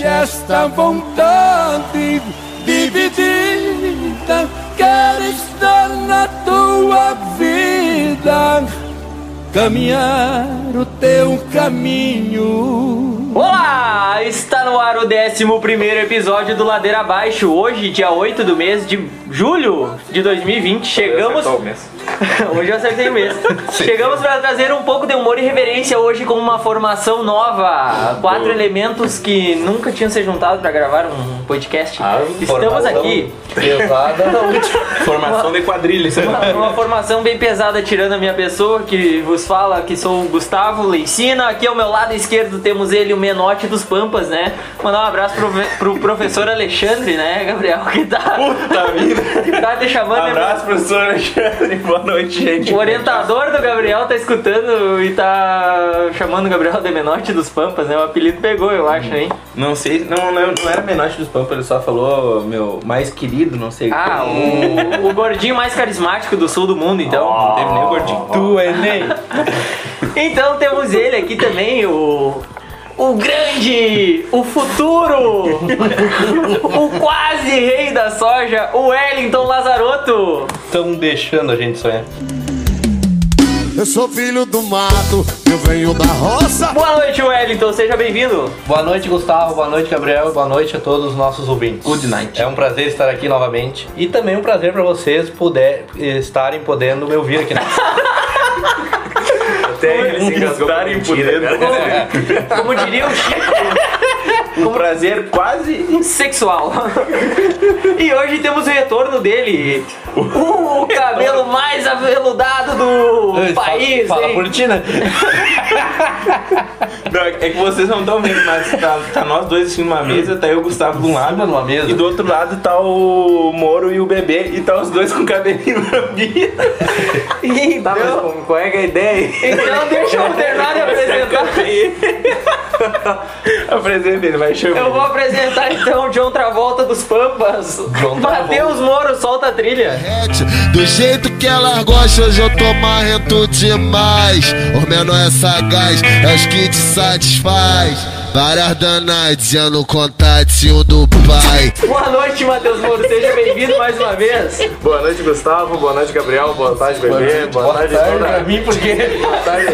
deixe esta vontade dividida. Quero estar na tua vida, caminhar o teu caminho. Olá! Está no ar o 11 episódio do Ladeira Abaixo. Hoje, dia 8 do mês de julho de 2020, chegamos. Hoje eu acertei o mês. Chegamos para trazer um pouco de humor e reverência hoje com uma formação nova. Quatro elementos que nunca tinham se juntado para gravar um podcast. Ah, Estamos aqui. Pesada. Formação de quadrilha. Uma, uma formação bem pesada, tirando a minha pessoa, que vos fala que sou o Gustavo Leicina. Aqui ao meu lado esquerdo temos ele, o Menote dos Pampas, né? Mandar um abraço pro, pro professor Alexandre, né, Gabriel? Que tá, Puta vida. que tá te chamando. né, Abraço, professor Alexandre. Boa noite, gente. O orientador do Gabriel tá escutando e tá chamando o Gabriel de Menote dos Pampas, né? O apelido pegou, eu acho, hein? Não sei, não, não, não era Menote dos Pampas, ele só falou meu mais querido, não sei. Ah, o, o gordinho mais carismático do sul do mundo, então. Não teve nem o gordinho. Tu, Enem. Então temos ele aqui também, o. O grande, o futuro, o quase rei da soja, o Wellington Lazarotto. Estão deixando a gente sonhar. Eu sou filho do mato, eu venho da roça. Boa noite, Wellington, seja bem-vindo. Boa noite, Gustavo. Boa noite, Gabriel. Boa noite a todos os nossos ouvintes. Good night. É um prazer estar aqui novamente. E também um prazer para vocês puder, estarem podendo me ouvir aqui. Na... Até eles se estarem podendo. Como, como diria o Chico, Um prazer quase. sexual. E hoje temos o retorno dele, o cabelo mais aveludado do país. Fala ti, né? Não, é que vocês não estão vendo, mas tá, tá nós dois assim numa mesa, tá eu e o Gustavo de um lado. numa mesa. E do outro lado tá o Moro e o bebê, e tá os dois com cabelinho branquinho. Então, Qual é que é a ideia? então deixa eu terminar de apresentar. Apresenta ele, vai chamar. Eu vou apresentar então o John Travolta dos Pampas. John Travolta. Matheus Moro, solta a trilha. Do jeito que ela gosta, hoje eu tô marrento demais. O menor é sagaz, é os que te satisfaz. Várias danadas, já no contatinho do pai. Boa noite, Matheus Moro. Seja bem-vindo mais uma vez. Boa noite, Gustavo. Boa noite, Gabriel. Boa tarde, bebê. Boa, tarde, pra toda. mim, porque... Boa tarde.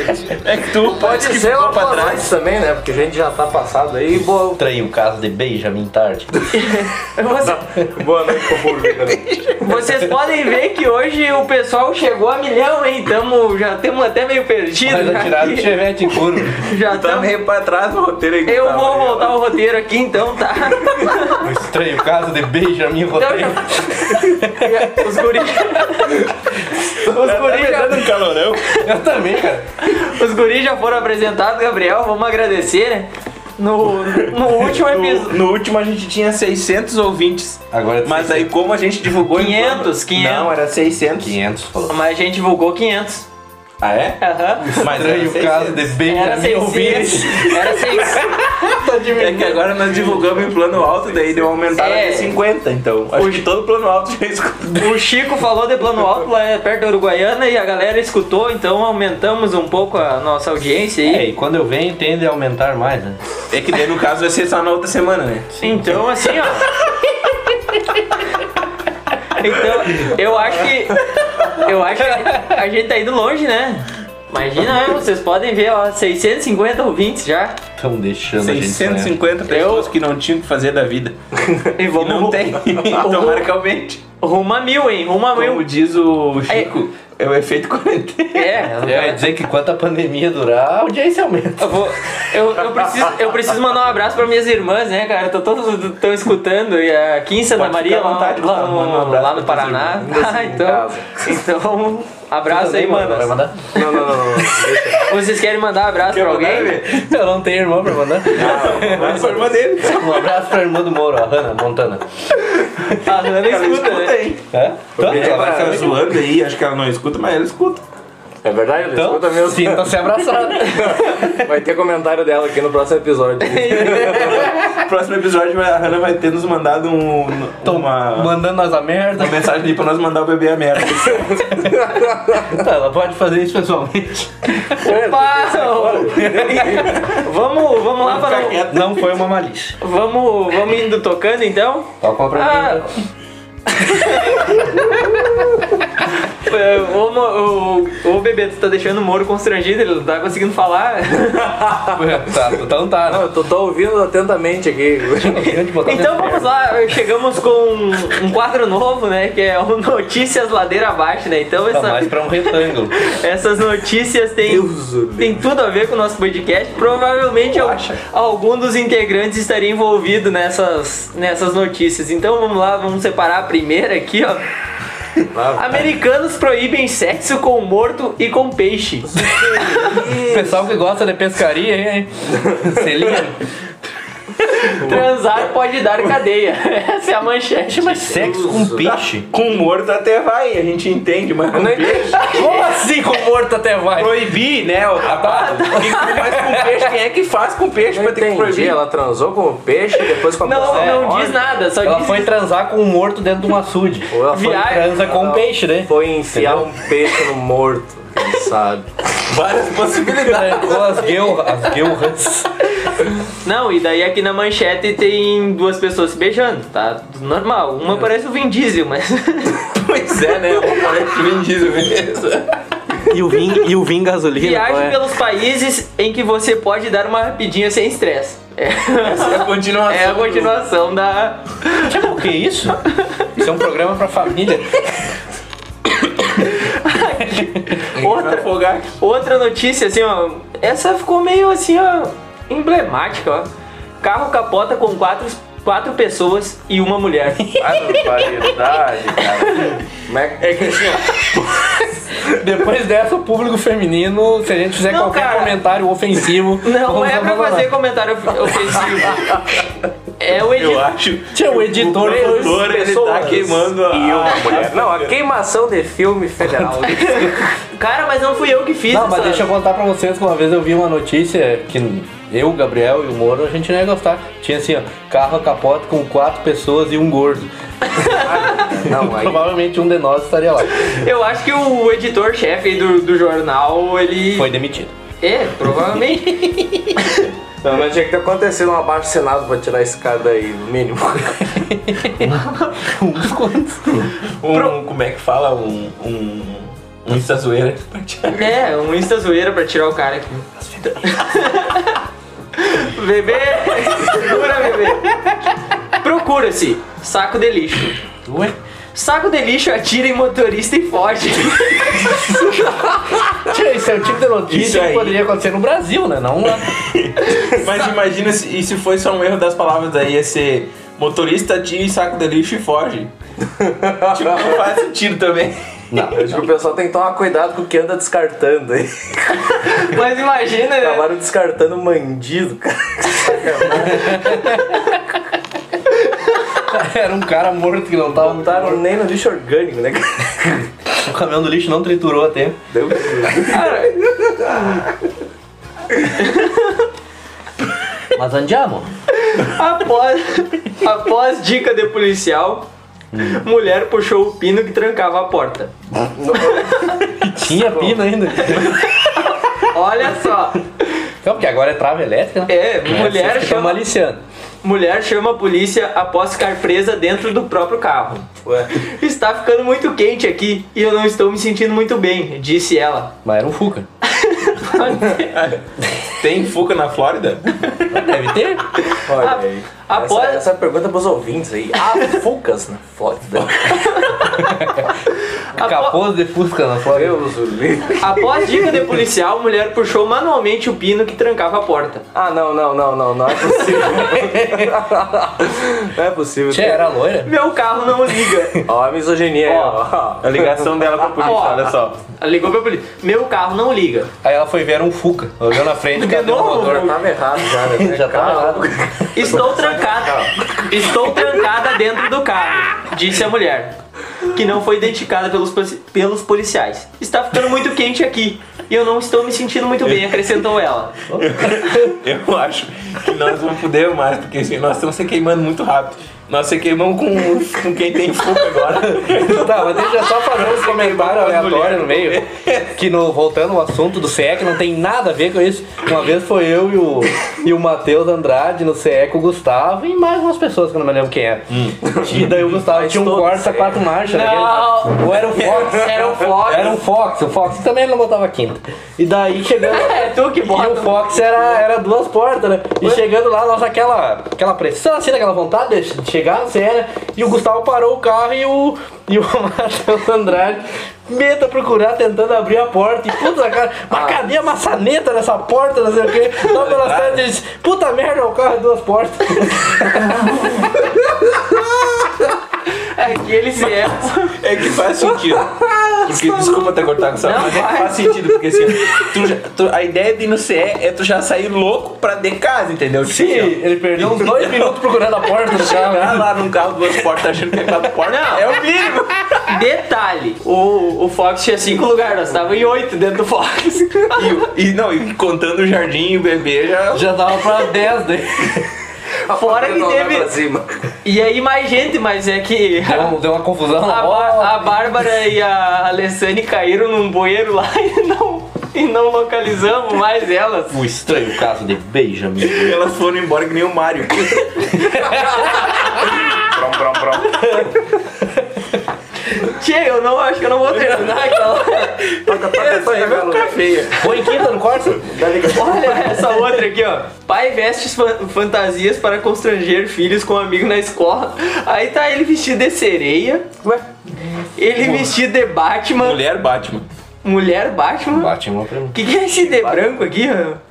É que tu Pode que ser uma pra boa trás. noite também, né? Porque a gente já tá passado aí. Boa, Traí o caso de Benjamin Tarde. Você- boa noite público. né? vocês podem ver que hoje o pessoal chegou a milhão, hein? Tamo, já estamos até meio perdidos. Mas atiraram o aqui. chevette em curva. Já Tá estamos. meio pra trás no roteiro aí. Eu Gustavo. vou voltar o roteiro aqui então, tá? O estranho caso de Benjamin Então, Roteiro. já- os guris. Os Tá guris já, dando um calorão. Eu também, cara. os guris já foram apresentados, Gabriel. Vamos agradecer, né? No, no último episódio. No, no último a gente tinha 600 ouvintes. Agora é Mas aí como a gente divulgou em 500, plano- 500. Não, era 600. 500, falou. Mas a gente divulgou 500. Ah, é? Aham. Mas era Estranho 600. caso de Era Benjamin 600. Ouvintes. Era 600. É que agora nós divulgamos em plano alto, daí deu uma aumentada É. de 50, então. Acho que todo plano alto já escutou. O Chico falou de plano alto lá perto da Uruguaiana e a galera escutou, então aumentamos um pouco a nossa audiência É, aí. e quando eu venho tende a aumentar mais, né? É que daí no caso vai ser só na outra semana, né? Então, assim, ó. Então, eu acho que. Eu acho que a gente tá indo longe, né? Imagina, né? vocês podem ver, ó, 650 ouvintes já. Estão deixando a gente. 650 pessoas que não tinham o que fazer da vida. E E vamos não tem. então marca aumente. rumo a mil, hein? Rumo a Como mil. diz o Chico, é o efeito quarentena. É, Eu ia dizer que enquanto a pandemia durar, a audiência aumenta. Eu, vou, eu, eu, preciso, eu preciso mandar um abraço para minhas irmãs, né, cara? Tô todos estão escutando. E aqui em Santa Pode Maria, lá, vontade, lá, no, lá no Paraná. Tá, Em então, então, abraço aí, Vai mano. mandar? Não, não, não, não. Vocês querem mandar abraço pra alguém? Eu não tenho irmão pra mandar. Mas foi irmã dele. Um abraço pra irmã do Moro, a Hannah Montana. A Hannah escuta, né? hein? É? Então, Ela vai zoando aí, acho que ela não escuta, mas ela escuta. É verdade? Então escuta mesmo. sinta-se abraçado. Vai ter comentário dela aqui no próximo episódio. Próximo episódio a Hannah vai ter nos mandado um, uma, Mandando nós a merda. uma mensagem ali pra nós mandar o bebê a merda. Tá, ela pode fazer isso pessoalmente. Opa! vamos, vamos lá para o... Não foi uma malícia. Vamos, vamos indo tocando então? Toca pra Ah. É, Ô, Mo- o, o bebê, tu tá deixando o Moro constrangido, ele não tá conseguindo falar. Tá, então tá, Não, né? eu tô, tô ouvindo atentamente aqui. Então vamos lá, chegamos com um quadro novo, né? Que é o Notícias Ladeira Abaixo, né? Então Tá essa- mais pra um retângulo. essas notícias têm, o tem tudo a ver com o nosso podcast. Provavelmente al- algum dos integrantes estaria envolvido nessas, nessas notícias. Então vamos lá, vamos separar a primeira aqui, ó. Americanos proíbem sexo com morto e com peixe. Pessoal que gosta de pescaria, hein? Se liga. Transar pode dar cadeia. Essa é a manchete, mas Sexo com peixe. Com morto até vai, a gente entende, mas com peixe. Como assim com morto até vai? Proibir, né? O rapaz, o que que faz com peixe? Quem é que faz com peixe pra ter que proibir? Ela transou com o peixe e depois com a não, não diz nada, só Ela foi transar com um morto dentro de um açude. Ou ela foi. Transa com um peixe, né? foi enfiar um peixe no morto, quem sabe. Várias possibilidades. Trancou as guelras. As guelras. Não, e daí aqui na manchete tem duas pessoas se beijando, tá? Normal. Uma parece o Vin Diesel, mas. Pois é, né? Parece Vin Diesel mesmo. E o vinho, e o vinho gasolina? Viaje é? pelos países em que você pode dar uma rapidinha sem estresse. É, Essa é a continuação. é a continuação da. Tipo, o que é isso? Isso é um programa pra família. Outra, outra notícia, assim, ó. Essa ficou meio assim, ó. Emblemática, ó. Carro capota com quatro, quatro pessoas e uma mulher. Barbaridade, cara. Como é que- É que assim, ó, Depois dessa, o público feminino, se a gente fizer Não, qualquer cara. comentário ofensivo. Não vamos é pra abandonar. fazer comentário of- ofensivo. É o eu editor. acho. Tinha o editor. O produtor, ele tá queimando a... E uma mulher. Não, a queimação de filme federal. Cara, mas não fui eu que fiz Não, mas deixa eu contar pra vocês que uma vez eu vi uma notícia que eu, o Gabriel e o Moro, a gente não ia gostar. Tinha assim, ó, carro a capota com quatro pessoas e um gordo. Não, aí. Provavelmente um de nós estaria lá. Eu acho que o editor-chefe do, do jornal, ele. Foi demitido. É, provavelmente. Não, mas tinha que ter acontecido um abaixo assinado pra tirar esse cara daí, no mínimo. Um, como é que fala? Um... Um, um Insta zoeira. é, um Insta zoeira pra tirar o cara aqui. bebê! Segura, bebê! Procura-se saco de lixo. Ué? Saco de lixo atira em motorista e foge. Isso é o tipo de Isso notícia que aí. poderia acontecer no Brasil, né? Não lá. Mas imagina se, e se foi só um erro das palavras daí, ia ser motorista tira e saco de lixo e foge. tipo, não faz sentido também. Não. Eu acho que o pessoal tem que tomar cuidado com o que anda descartando aí. Mas imagina, né? Acabaram descartando mandido, cara. Era um cara morto que não tava. Não tá nem no lixo orgânico, né? O caminhão do lixo não triturou a tempo. Deu Mas andiamo. Após, após dica de policial, mulher puxou o pino que trancava a porta. Tinha pino ainda. Olha só, Então, porque agora é trava elétrica, né? é, mulher ficam chama, maliciando. Mulher chama a polícia após ficar presa dentro do próprio carro. Ué. Está ficando muito quente aqui e eu não estou me sentindo muito bem, disse ela. Mas era um Fuca. Tem Fuca na Flórida? Deve ter. Olha aí. após- Essa, essa pergunta pros ouvintes aí. Há fucas na Flórida? Capôs de Fusca na Flórida. Após dica de policial, mulher puxou manualmente o pino que trancava a porta. Ah, não, não, não, não, não é possível. não é possível. Tia, era loira? Meu carro não liga. Ó, a misoginia aí, ó. A ligação dela com a polícia, Ó, olha só. Ela ligou pra polícia. Meu carro não liga. Aí ela foi ver um Fuca. Olhou na frente, o novo? motor? Tava errado já, né? Já tava errado. Estou trancada. Estou trancada dentro do carro, disse a mulher, que não foi identificada pelos, pelos policiais. Está ficando muito quente aqui e eu não estou me sentindo muito bem, acrescentou ela. Eu acho que nós vamos poder mais, porque assim, nós estamos se queimando muito rápido. Nós se queimamos com, com quem tem fogo agora. Tá, mas deixa eu só fazer um comentário aleatório no meio. Que no, voltando ao assunto do CE, que não tem nada a ver com isso. Uma vez foi eu e o, e o Matheus Andrade no CE com o Gustavo e mais umas pessoas que eu não me lembro quem era. E daí o Gustavo tinha um Corsa quatro marchas. Não. Ou era o Fox? Era o Fox. Era um Fox. O Fox também não botava quinta. E daí chegando. É tu que E bota. o Fox era, era duas portas, né? E chegando lá, nossa, aquela, aquela pressão, assim, aquela vontade de de chegar cena. E o Gustavo parou o carro e o, e o Matheus Andrade meta procurar tentando abrir a porta. E puta, cara, mas cadê a maçaneta nessa porta? Não sei o quê. Lá pelas disse, puta merda, o carro é duas portas. Aquele se é. É que faz sentido. Porque, desculpa até cortar com essa, Não, mas é que faz sentido, porque assim, tu já- tu- a ideia de ir no CE é tu já sair louco pra de casa, entendeu? Tipo Sim, assim, ó, ele perdeu uns dois minutos procurando a porta do carro. Chegar lá num carro duas portas achando que é quatro portas Não. é o mínimo. Detalhe: o, o Fox tinha cinco lugares, nós estávamos em oito dentro do Fox. E, e não, e contando o jardim e o bebê já. Já dava pra 10 daí. Fora que teve. E aí mais gente, mas é que. Deu, deu uma confusão A, na Bá- a Bárbara e a Alessane caíram num bueiro lá e não, e não localizamos mais elas. O estranho caso de Benjamin. Elas foram embora que nem o Mario. Tchê, eu não acho que eu não vou terminar aquela. Aí vai ficar feia. Foi em quinta no Corsa? Olha essa outra aqui, ó. Pai veste fan- fantasias para constranger filhos com um amigo na escola. Aí tá ele vestido de sereia. Ué? Ele vestido de Batman. Mulher Batman. Mulher Batman. Batman pra mim. O que, que é esse de branco aqui, ó?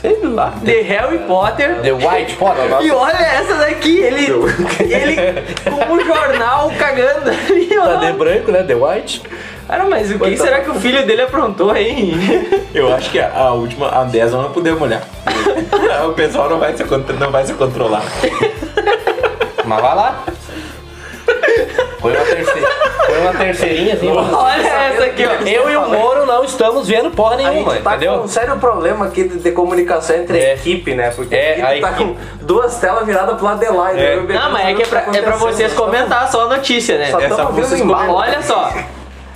Sei lá. De Harry Potter. The White Potter. E olha essa daqui, ele, ele com um jornal cagando ali, Tá de branco, né? The White. Cara, mas o que será que o filho dele aprontou, hein? Eu acho que a, a última, a 10 nós não podemos olhar. o pessoal não vai se, não vai se controlar. Mas vai lá. Foi uma, terceira, foi uma terceirinha assim. Olha essa aqui, ó. Eu e o Moro não estamos vendo porra A nenhuma, gente tá entendeu? com um sério problema aqui de, de comunicação entre É. a equipe, né? Porque É, a a equipe tá equipe. com duas telas viradas pro lado de lá. É. Não, mas é que é pra, é pra vocês acontecendo. comentar só a notícia, né? Só Essa vocês embaixo. Olha só,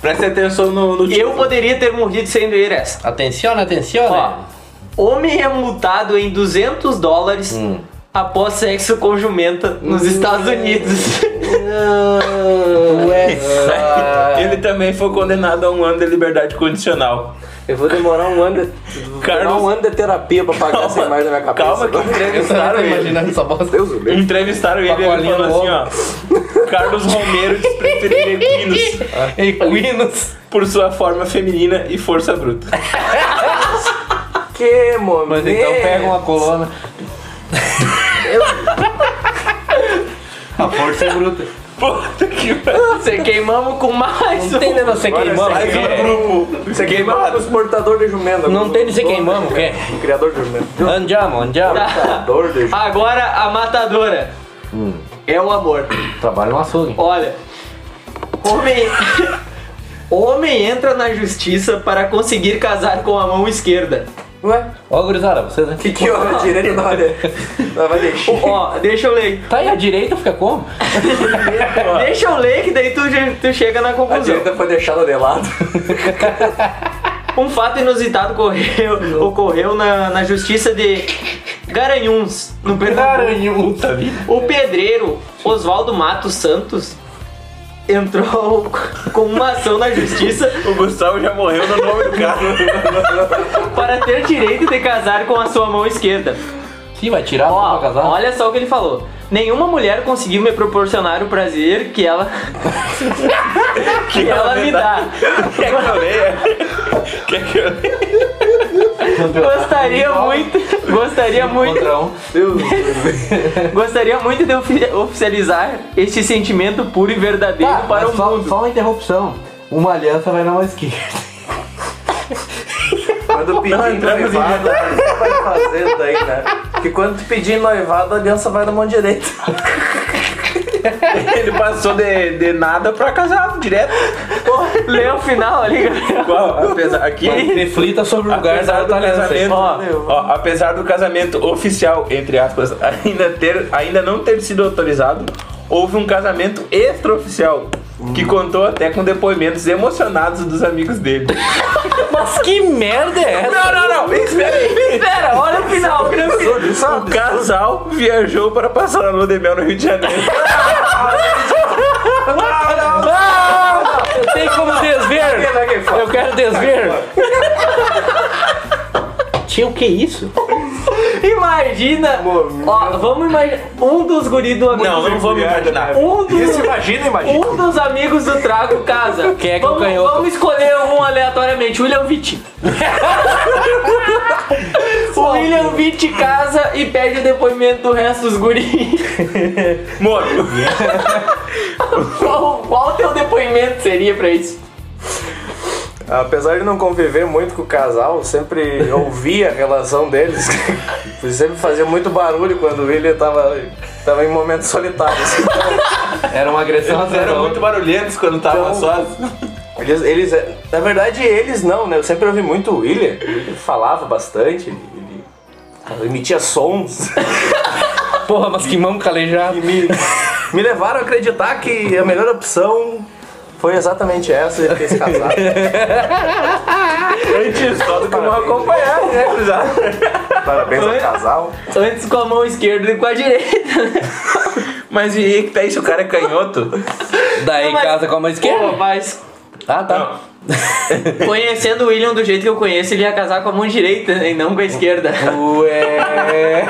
Preste atenção no, no eu poderia ter morrido sem doer essa. Atenção, atenção. Ó, homem é multado em 200 dólares Hum. após sexo com jumenta nos Estados Unidos. Ele também foi condenado a um ano de liberdade condicional. Eu vou demorar um ano de, Carlos- um ano de terapia pra pagar essa imagem na minha cabeça. Calma que entrevistaram tô ele. imaginando essa bosta. Deus. Entrevistaram ele e ele falou assim, ó. Carlos Romero diz preferir equinos Equinos. por sua forma feminina e força bruta. Que momento. Mas então pega uma coluna. A força é bruta. Puta que pariu. Você queimamos com mais Não um. tem de você queimamos. Um quê? grupo. Você queimava os portadores de jumento. Não tem de você queimamos, o quê? O criador de jumento. Andiamo, andiamo. Portador de jumento. Agora a matadora. É o amor. Trabalho no açougue. Olha. Homem. Homem entra na justiça para conseguir casar com a mão esquerda. Ué? Ó, gurizada, vocês aqui. Que que hora direita não vai de- não vai deixar. Ó, deixa eu ler. Tá aí a direita, fica como? Deixa eu ler que daí tu, tu chega na A conclusão. direita foi deixada de lado. Um fato inusitado ocorreu, ocorreu na, na justiça de Garanhuns, no Pernambuco. Puta vida. O pedreiro Oswaldo Matos Santos entrou com uma ação na justiça O Gustavo já morreu no nome do carro. para ter direito de casar com a sua mão esquerda. Sim, vai tirar Ó, pra casar. olha só o que ele falou. Nenhuma mulher conseguiu me proporcionar o prazer que ela que ela me dá. Quer que eu leia? Quer que eu leia? Gostaria muito, gostaria muito, gostaria muito de ofi- oficializar este sentimento puro e verdadeiro Tá, para o só, mundo. só uma interrupção. Uma aliança vai na mão esquerda. Quando pedir em noivado, você vai fazer daí, né? Que quando tu pedir noivado, a aliança vai na mão direita. Ele passou de, de nada pra casar direto. Lê o final ali. Qual? Apesar, aqui, Reflita sobre o lugar da do casamento, Ó. ó, apesar do casamento oficial, entre aspas, ainda, ter, ainda não ter sido autorizado, houve um casamento extraoficial. Que contou até com depoimentos emocionados dos amigos dele. Mas que merda é essa? Não, não, não, espera aí. Espera, olha o final, o casal viajou para passar a lua de mel no Rio de Janeiro. Tem como desver? Eu quero desver. Tinha o que isso? Imagina! Ó, vamos imaginar. Um dos guris do amigo. Não, não me imaginar. Um dos, Isso, imagina, imagina. um dos amigos do Trago casa. Quem é que é o vamos, canhoto? vamos escolher um aleatoriamente. William Vitti. o William Vitti casa e pede o depoimento do resto dos guris. Moro. qual, qual o teu depoimento seria pra isso? Apesar de não conviver muito com o casal, sempre ouvia a relação deles. sempre fazia muito barulho quando o William tava, tava em momentos solitários. Era uma agressão Eles eram muito barulhentos quando estavam Então- sós. Eles, eles, na verdade, eles não, né? Eu sempre ouvi muito o William. Ele falava bastante, ele, ele emitia sons. Porra, mas que mamo calejado. me, me levaram a acreditar que a melhor opção foi exatamente essa, ele se casado. Antes só do que não acompanhar, né, cruzado? Parabéns ao casal. Antes com a mão esquerda e com a direita. né? Mas e aí que tá se o cara é canhoto? Daí Mas- casa com a mão Pô, esquerda. mas Ah, tá. conhecendo o William do jeito que eu conheço, ele ia casar com a mão direita né, e não com a esquerda. Ué.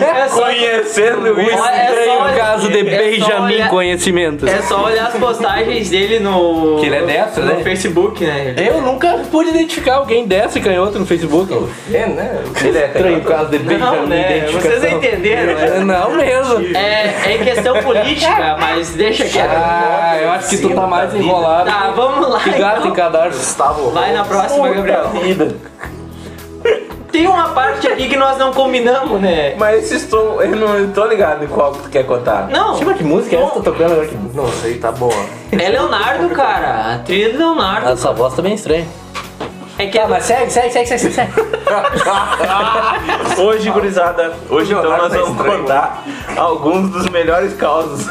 É só, Conhecendo isso. Olha, é só Estranho caso de é só Benjamin olhar- Conhecimentos. É só olhar as postagens dele no. Que ele é destro, no né? Facebook, né? Eu nunca pude identificar alguém dessa e canhoto no Facebook. É, né? Ele é Estranho caso de Benjamin Não, né? identificação. Vocês entenderam, né? Não mesmo. É, é em questão política, mas deixa quieto. Ah, eu acho que tu tá mais enrolado. Tá, vamos lá. Que gato em cadarço. Gustavo Vai na próxima, Gabriel. Vida. Tem uma parte aqui que nós não combinamos, né? Mas esse estou, eu não tô ligado em qual que tu quer contar. Não, Chama que música é essa que tá tocando agora? Que- Não sei, tá boa. é Leonardo, cara. A trilha do Leonardo. Essa voz tá bem estranha. É que Ah, mas segue, segue, segue, segue, segue. Hoje, gurizada, hoje então nós tá vamos contar alguns dos melhores causos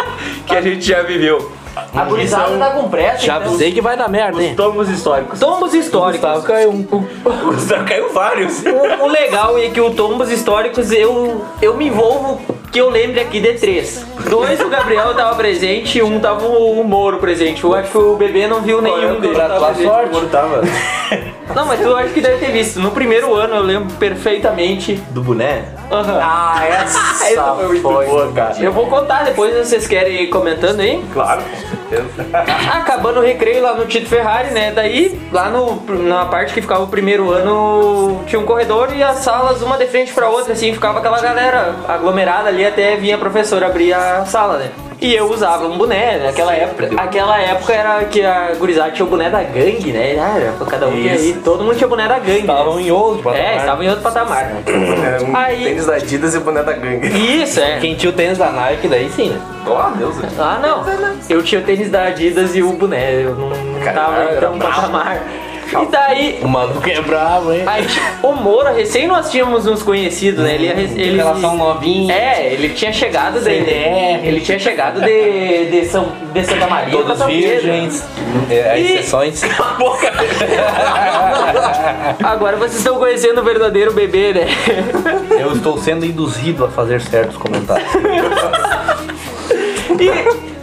que a gente já viveu. A gurizada são tá com pressa, Já então. avisei que vai dar merda, Os hein? tomos históricos. Tombos históricos. Gustavo caiu um. O Já caiu vários. O, o legal é que o Tombos Históricos eu, eu me envolvo que eu lembre aqui de três. Dois o Gabriel tava presente e um tava o Moro presente. Eu acho que o bebê não viu nenhum deles. Pra tua sorte. Como tava? Não, mas tu acho que deve ter visto. No primeiro ano eu lembro perfeitamente. Do boné? Aham. Ah, essa Essa foi muito foi. cara. Eu vou contar depois, vocês querem ir comentando aí? Claro, com certeza. Acabando o recreio lá no Tito Ferrari, né? Daí, lá no, na parte que ficava o primeiro ano, tinha um corredor e as salas, uma de frente pra outra, assim, ficava aquela galera aglomerada ali até vinha a professora abrir a sala, né? E eu usava um boné, naquela época. Aquela época era que a gurizada tinha o boné da gangue, né? Ah, era pra cada um tinha aí, todo mundo tinha o boné da gangue. Estavam né? em outro É, patamar. estavam em outro patamar, né? É, um Aí- tênis da Adidas e boné da gangue. Isso, é. Quem tinha o tênis da Nike, daí sim, né? Oh, Deus. Ah, não. Eu tinha o tênis da Adidas e o boné. Eu não, não tava Caralho, em tão patamar. E daí, O maluco é bravo, hein? aí, o Moura, recém nós tínhamos uns conhecidos, né? Ele, ele Relação novinha. É, ele tinha chegado de, CDR. ele tinha chegado de, de, São, de Santa Maria Todos São virgens. É, E- exceções. Agora vocês estão conhecendo o verdadeiro bebê, né? Eu estou sendo induzido a fazer certos comentários. E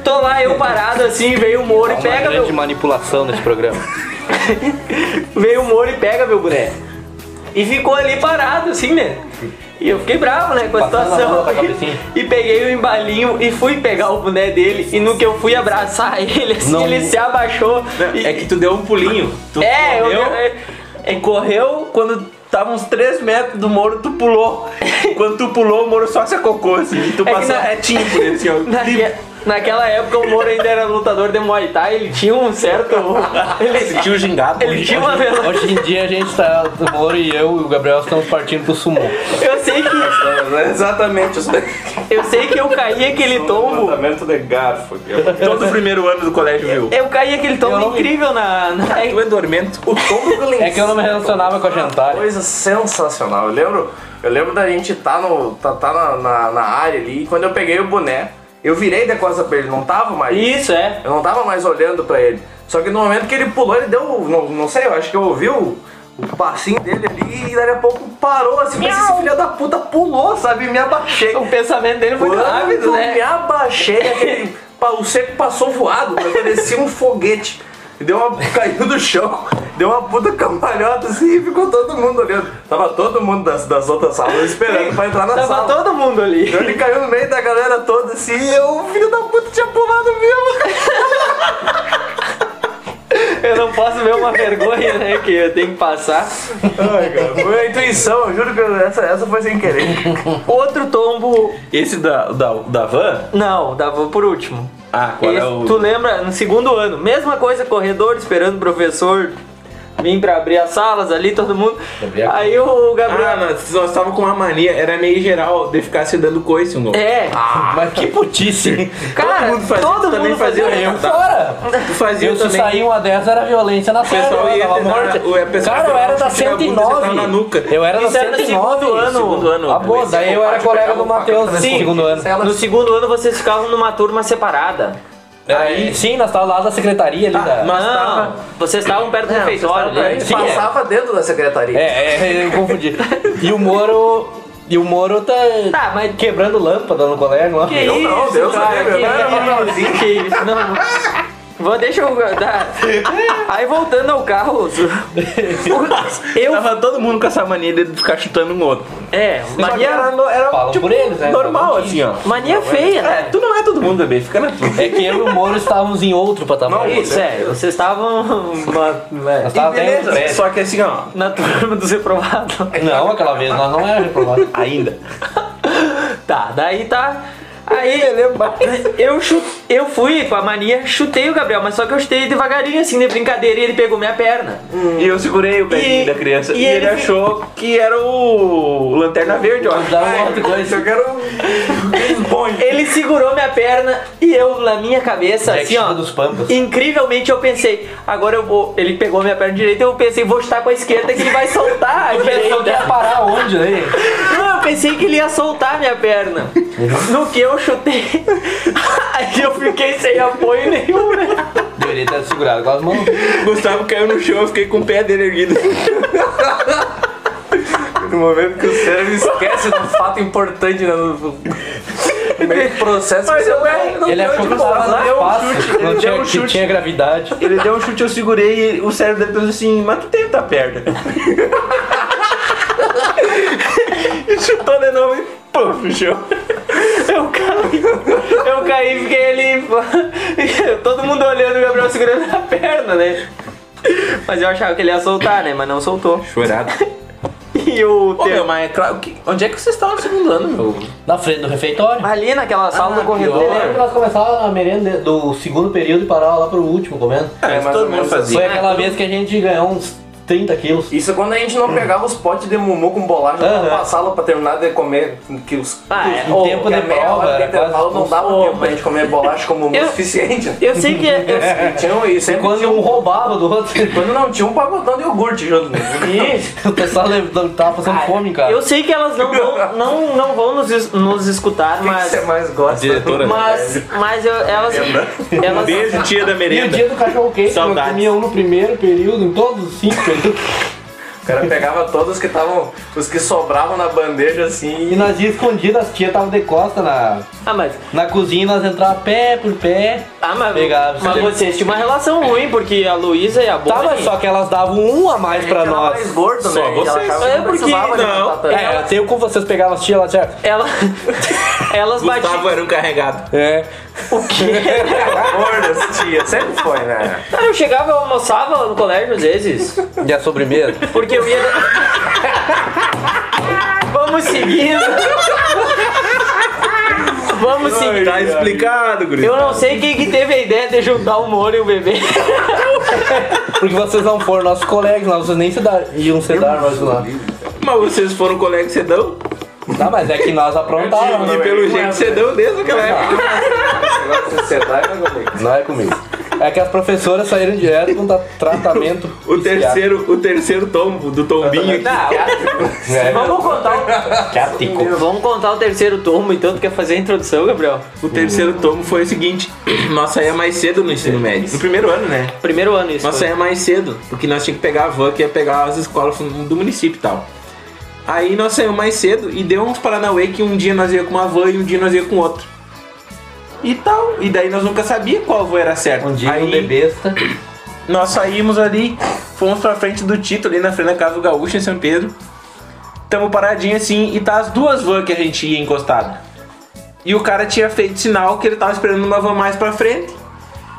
tô lá eu parado assim, veio o Moro Há e uma pega grande meu, manipulação nesse programa. veio o Moro e pega meu boné. E ficou ali parado, assim, né? E eu fiquei bravo, né, com a Passando a situação. na cabecinha. E peguei o embalinho e fui pegar o boné dele. E no que eu fui abraçar ele, assim, Não. ele se abaixou. E- É que tu deu um pulinho. Tu É, eu- correu, eu- e correu quando tava uns 3 metros do Moro, tu pulou. Quando tu pulou, o Moro só se acocou assim. E tu É passou na- retinho por ele, assim, ó. Naque- Naquela época o Moro ainda era lutador de Muay Thai, ele tinha um certo. Ele, Tio gingado. ele tinha uma velo- Hoje em dia a gente tá, o Moro e eu e o Gabriel estamos partindo pro sumô. Eu sei que. Não é exatamente isso. Eu sei que eu caí aquele tombo. Levantamento de garfo. Todo o primeiro ano do colégio viu. Eu caí aquele tombo não incrível na. na- Tu é dormento. O tombo do É que eu não me relacionava com a jantar. Coisa sensacional. Eu lembro, eu lembro da gente tá, no, tá, tá na, na, na área ali e quando eu peguei o boné, eu virei de costas pra ele, não tava mais. Isso, é. Eu não tava mais olhando pra ele. Só que no momento que ele pulou, ele deu. Não, não sei, eu acho que eu ouvi o, o passinho dele ali e daqui a pouco parou assim, pensei, esse filho da puta pulou, sabe? Me abaixei. O pensamento dele foi Quando rápido, me né? abaixei, aquele, o seco passou voado, mas parecia um foguete. E deu uma, caiu do chão, deu uma puta cambalhota assim e ficou todo mundo olhando. Tava todo mundo das, das outras salas esperando pra entrar na Tava sala. todo mundo ali. Então ele caiu no meio da galera toda assim e eu, o filho da puta tinha pulado mesmo. Eu não posso ver uma vergonha, né? Que eu tenho que passar. Ai, cara, foi a intuição, eu juro que eu- essa, essa foi sem querer. Outro tombo. Esse da, da, da van? Não, dava por último. Ah, qual é Esse- o. Tu lembra? No segundo ano. Mesma coisa, corredor, esperando o professor vir pra abrir as salas ali, todo mundo. Aí o Gabriel. Ah, nós, nós tava com uma mania, era meio geral de ficar se dando coice um no É, Mas que putice. cara, todo mundo fazia, todo também mundo fazia, fazia. eu. Fora! Tu fazia Eu se também. sair uma dessas era violência na sala. pessoal ia tava morte. o- a pessoa Cara, eu era da tira a bunda e você tava 109. na nuca. Eu era da Isso era no 109. segundo ano. Segundo ano. Ah, boa, daí eu era colega do Matheus nesse Sim. segundo ano. No segundo ano vocês ficavam numa turma separada. Aí, sim, nós tava lá da secretaria ali da. Mas não, vocês estavam perto do refeitório. A né? gente Sim, é. passava dentro da secretaria. É, é, eu confundi. E o Moro. E o Moro tá, Tá, mas quebrando lâmpada no colégio lá. Que Eu isso, não, Deus cara, livre, que, moralzinho. que isso, não. Vou, deixa eu dar. Aí voltando ao carro, eu. Tava todo mundo com essa mania de ficar chutando um outro. É, era, mania, era Falam tipo, por eles, né? normal assim, ó. mania feia, É, né? tu não é todo mundo, bebê, fica na tua. É que eu e o Moro estávamos em outro patamar. Não, Isso, é, vocês estavam uma- Nós é, estávamos Beleza, só que assim, ó, na turma dos reprovados. Não, aquela vez nós não éramos reprovados. ainda. Tá, daí tá. Aí eu, chu- eu fui com a mania, chutei o Gabriel, mas só que eu chutei devagarinho, assim, de brincadeira, e ele pegou minha perna. E eu segurei o pezinho E- da criança e e, ele, ele- achou que era o Lanterna Verde, ó. Eu quero um. Ele segurou minha perna e eu, na minha cabeça, Jack assim, ó. Dos Pampas. Incrivelmente eu pensei, agora eu vou. Ele pegou minha perna direita, eu pensei, vou chutar com a esquerda que ele vai soltar a Tu pensou que ia parar onde, né? Não, eu pensei que ele ia soltar minha perna. No que eu chutei, aí eu fiquei sem apoio nenhum, né? Deveria ter segurado com as mãos. Gustavo caiu no chão, eu fiquei com o pé dele erguido. No momento que o cérebro esquece do fato importante né, meio processo. Mas eu- não Ele deu achou de que estava na né? um que não ele tinha, deu um que chute. tinha gravidade. Ele deu um chute, eu segurei e o cérebro dele pensou assim, mas tu tenta a perna. e chutou de novo e pum, puxou. Eu caí, eu caí e Todo mundo olhando o Gabriel segurando a perna, né? Mas eu achava que ele ia soltar, né? Mas não soltou. Chorado. E o Ô, teu- mas é claro, que- onde é que vocês estavam no segundo ano, meu? Na frente do refeitório. Ali naquela sala do Eu corredor. lembro que nós começávamos a merenda do segundo período e parava lá pro último comendo. É, mais todo ou mundo menos fazia. Foi aquela vez que a gente ganhou uns 30 quilos. Isso quando a gente não pegava os potes de mumu com bolacha Aham. pra sala pra terminar de comer. Que os, Ah, é. O tempo de meia prova era intervalo não dava tempo pra gente comer bolacha com mumu Eu- suficiente. Eu sei que. Eu, E tinha, um- e sempre Quando tinha um um, roubava do outro. quando não tinha um pacotão de iogurte junto. O pessoal levantava- tava passando fome, cara. Eu sei que elas não vão, não, não vão nos, nos escutar, que mas. você mais gosta? Diretora. Mas, mas eu, elas. Um elas beijo, tia da E o merenda. dia do cachorro quente, eu comia um no primeiro período, em todos os cinco períodos. O cara pegava todos que estavam. Os que sobravam na bandeja E assim. nós ia escondido, as tias estavam de costa na, Ah, mas. na cozinha, nós entrávamos pé por pé. Ah, mas, Pegava, mas você- vocês tinham uma relação ruim, porque a Luísa e a Bonnie. Tá, mas só que elas davam um a mais pra Era nós. mais gordo, Só né? Ela vocês. que É, não porque- não. É, eu com vocês pegavam as tias lá, certo? Ela, elas Gustavo batiam. era um carregado. É. O quê? Gordas, tia. Sempre foi, né? Ah, eu chegava, eu almoçava no colégio às vezes. E a sobremesa? Porque eu ia. Vamos seguindo. vamos seguir. Tá explicado, guri. Eu não sei quem que teve a ideia de juntar o Moro e o bebê. Porque vocês não foram nossos colegas lá, vocês nem se dar, iam se dar mais lá. Mas vocês foram colegas cedão? Tá, mas é que nós aprontávamos. E pelo jeito cedão desde aquela época. Não é comigo. É que as professoras saíram direto com tra- tratamento. O terceiro, o terceiro tombo do tombinho. Não, É, vamos contar o... Cático. Vamos contar o terceiro tomo, então tu quer fazer a introdução, Gabriel? O terceiro tomo foi o seguinte: nós saía mais cedo no ensino médio. No primeiro ano, né? Primeiro ano isso. Nós saía mais cedo, porque nós tínhamos que pegar a van que ia pegar as escolas do município e tal. Aí nós saímos mais cedo e deu uns Paranauê que um dia nós ia com uma van e um dia nós ia com outro. E tal. E daí nós nunca sabia qual van era certo. Um dia Aí um bebesta. nós saímos ali, fomos pra frente do Tito, ali na frente da casa do Gaúcho em São Pedro. Tamo paradinho assim e tá as duas vans que a gente ia encostada. E o cara tinha feito sinal que ele tava esperando uma van mais pra frente.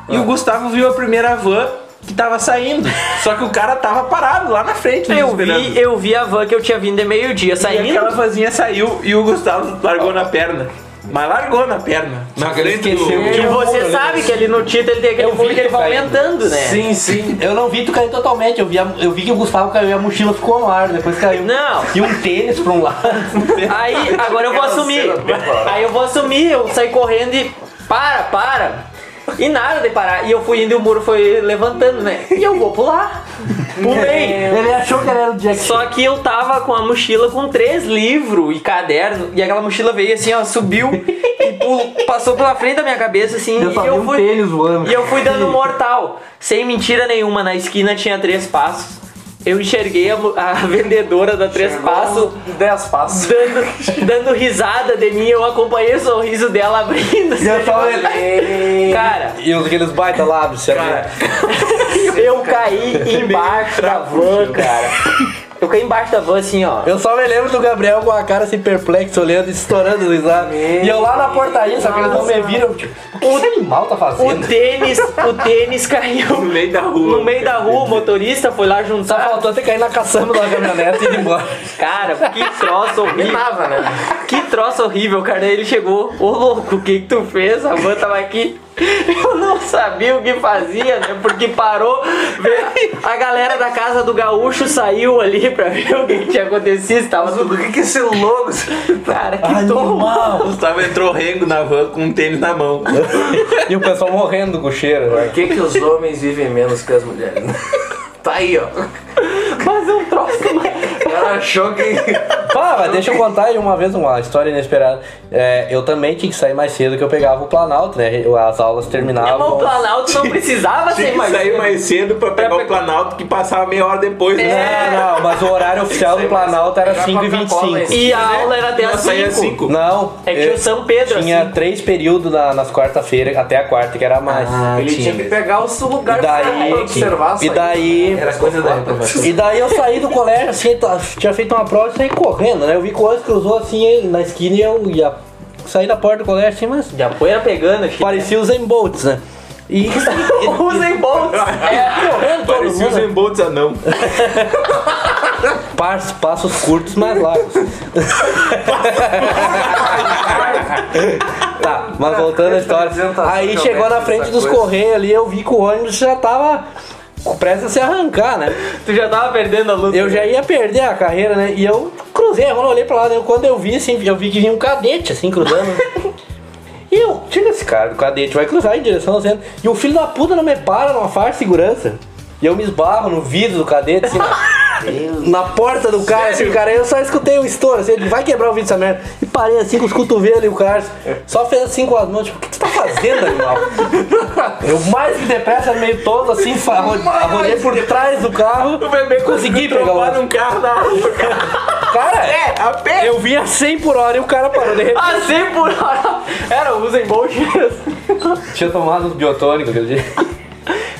E o Gustavo viu a primeira van que tava saindo. Só que o cara tava parado lá na frente. nos Eu vi, eu vi a van que eu tinha vindo de meio-dia E saindo. aquela vanzinha saiu e o Gustavo largou na perna. Mas largou na perna. Na que ele frente do-. E Eu você sabe que ali no Tito ele tem aquele Eu vi fundo que ele vai aumentando, né? Sim, sim. Eu não vi tu cair totalmente. Eu vi, a- eu vi que o Gustavo caiu e a mochila ficou no ar. Depois caiu. Não. E um tênis pra um lado. Aí, agora eu vou assumir. Aí eu vou assumir, eu saí correndo e. Para, para! E nada de parar. E eu fui indo e o muro foi levantando, né? E eu vou pular. Pulei. Ele achou que ele era o Jack Só que eu tava com a mochila com três livros e caderno. E aquela mochila veio assim, ó, subiu e passou pela frente da minha cabeça, assim. Eu e eu um fui. E eu fui dando mortal. Sem mentira nenhuma, na esquina tinha três passos. Eu enxerguei a, a vendedora da Três Passos 10 passos. dando, dando risada de mim, eu acompanhei o sorriso dela abrindo. assim. Eu olhei. Cara, E os- aqueles baita lábios, sabe? eu caí embaixo da van, cara. Eu caí embaixo da van assim, ó. Eu só me lembro do Gabriel com a cara assim perplexo, olhando, estourando risada. E eu lá na portaria, só que eles não me viram. Tipo, o que esse animal tá O fazendo? tênis, o tênis caiu No meio da rua. no meio da rua, o motorista foi lá Só juntar. faltou ter caído na caçamba da caminhonete e ir embora. Cara, que troço horrível. Tava, né? Que troço horrível, cara. Daí ele chegou, ô louco, o que que tu fez? A van tava aqui. Eu não sabia o que fazia, né? Porque parou, a galera da casa do gaúcho saiu ali pra ver o que, que tinha acontecido. Tava O tudo. que que é esse logo? Cara, que! O Gustavo entrou rengo na van com um tênis na mão. E o pessoal morrendo com cheiro. né? Por que que os homens vivem menos que as mulheres? Tá aí, ó. Mas é um troço. O cara achou que... Pá, mas deixa eu contar aí uma vez uma história inesperada. É, eu também tinha que sair mais cedo que eu pegava o Planalto, né? As aulas Mas terminavam. o Planalto não precisava Tinha ser que mais. sair mais cedo pra pegar Pra o Planalto que passava meia hora depois. É. Né? Não, não, mas o horário oficial do Planalto era Pegar 5h25. E a aula era até às saía 5. cinco. Não, É que o São Pedro, tinha assim. três períodos na- nas quarta-feiras, até a quarta, que era mais. Ele tinha que pegar o seu lugar E daí- pra observar. e daí- Era coisa da. E daí eu saí do colégio, assim, tinha feito uma prova e saí correndo, né? Eu vi que o ônibus cruzou assim na esquina e eu ia sair da porta do colégio assim, mas Já poeira pegando aqui. parecia os Bolts, né? E, Usem bolsos. é, correndo todo Parecia os mundo. emboltos anão. Passos, passos curtos, mais largos. tá, mas voltando à história. Apresentação Aí chegou na frente dos correios ali, eu vi que o ônibus já tava prestes a se arrancar, né? Tu já tava perdendo a luta. Eu já ia perder a carreira, né? E eu cruzei, quando eu olhei pra lá, né? quando eu vi, assim, eu vi que vinha um cadete, assim, cruzando. E eu, tira esse cara, o cadete vai cruzar em direção ao centro. E o filho da puta não me para numa faixa de segurança. E eu me esbarro no vidro do cadete, assim, na, na porta do cara, assim, cara. Eu só escutei o estouro, assim, ele vai quebrar o vidro dessa merda. E parei assim com os cotovelos e o cara só fez assim com as mãos, tipo, o que tu tá fazendo, animal? Eu mais que depressa, meio todo, assim, fa- arro- arrolhei por trás do carro. O bebê Consegui pegar o num carro da rua. Cara, É, a pé. eu vinha 100 por hora e o cara parou de repente. Assim por hora. Era o Usain Bolt mesmo. Tinha tomado uns biotônicos aquele dia.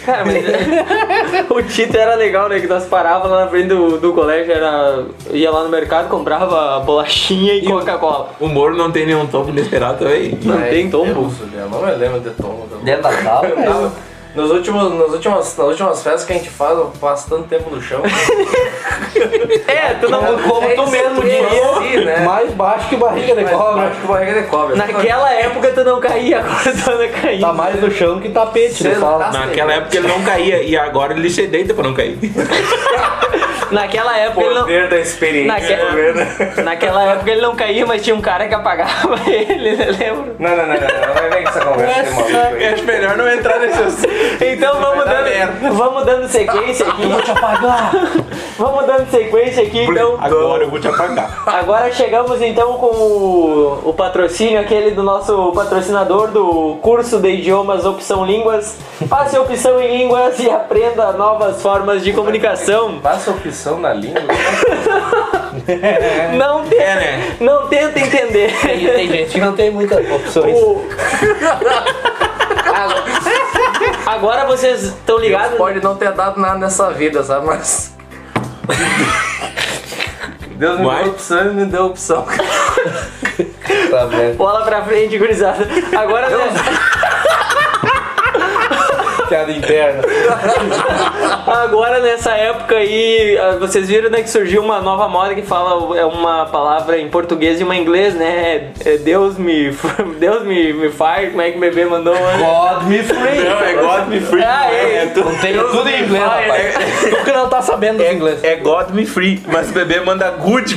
Cara, mas o Tito era legal, né? Que nós parávamos lá na frente do, do colégio, era, ia lá no mercado, comprava bolachinha e Coca-Cola. O Moro não tem nenhum topo inesperado também. Não tem tombo? Eu não me lembro de tombo. Dentro da sala, Eu tava, Nos últimos, nas, últimas, nas últimas festas que a gente faz, eu passo tanto tempo no chão. É, tu não. Como tu mesmo diria, disse, né? mais baixo que barriga de cobra. Acho que barriga de cobra. Naquela época tu não caía, agora tu anda caindo. Tá mais no chão que tapete, né? Tá? Naquela época ele não caía e agora ele se deita pra não cair. Naquela época ele não. Poder da experiência. Naque- tá? Naquela época ele não caía, mas tinha um cara que apagava ele, né? lembra? Não, não, não, não, vem com essa conversa de aí. Acho melhor não entrar nesse assunto. Então vamos dando, vamos dando sequência aqui. Vou te apagar. Vamos dando sequência aqui, então. Agora eu vou te apagar. Agora chegamos então com o, o patrocínio, aquele do nosso patrocinador do curso de idiomas Opção Línguas. Faça opção em línguas e aprenda novas formas de comunicação. Passa opção na língua. Não tenta, É, né? não tenta entender. Tem, tem gente que não tem muitas opções. O- Agora vocês estão ligados? Pode não ter dado nada nessa vida, sabe? Mas. Deus me Mas- deu opção e me deu opção. Tá vendo? Bola pra frente, gurizada. Agora, né, Piada interna. agora nessa época aí, ah, vocês viram né, que surgiu uma nova moda que fala é uma palavra em português e uma em inglês, né? É Deus me, Deus me, me fire, como é que o bebê mandou? né? God me free. Não, é God me free. Ah, é. tu- Tem tudo em inglês, rapaz. Tu que não tá sabendo do inglês. é God me free, mas o bebê manda good.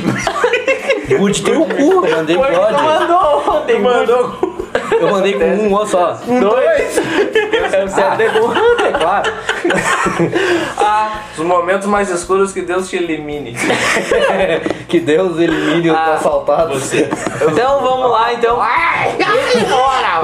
Good tem o cu. Eu mandei que tu God. mandou ontem, mandou Eu mandei com um só. dois. É o certo é bom. É claro. Os momentos mais escuros que Deus te elimine. Que Deus elimine os Ah, assaltados. Então vamos lá, então.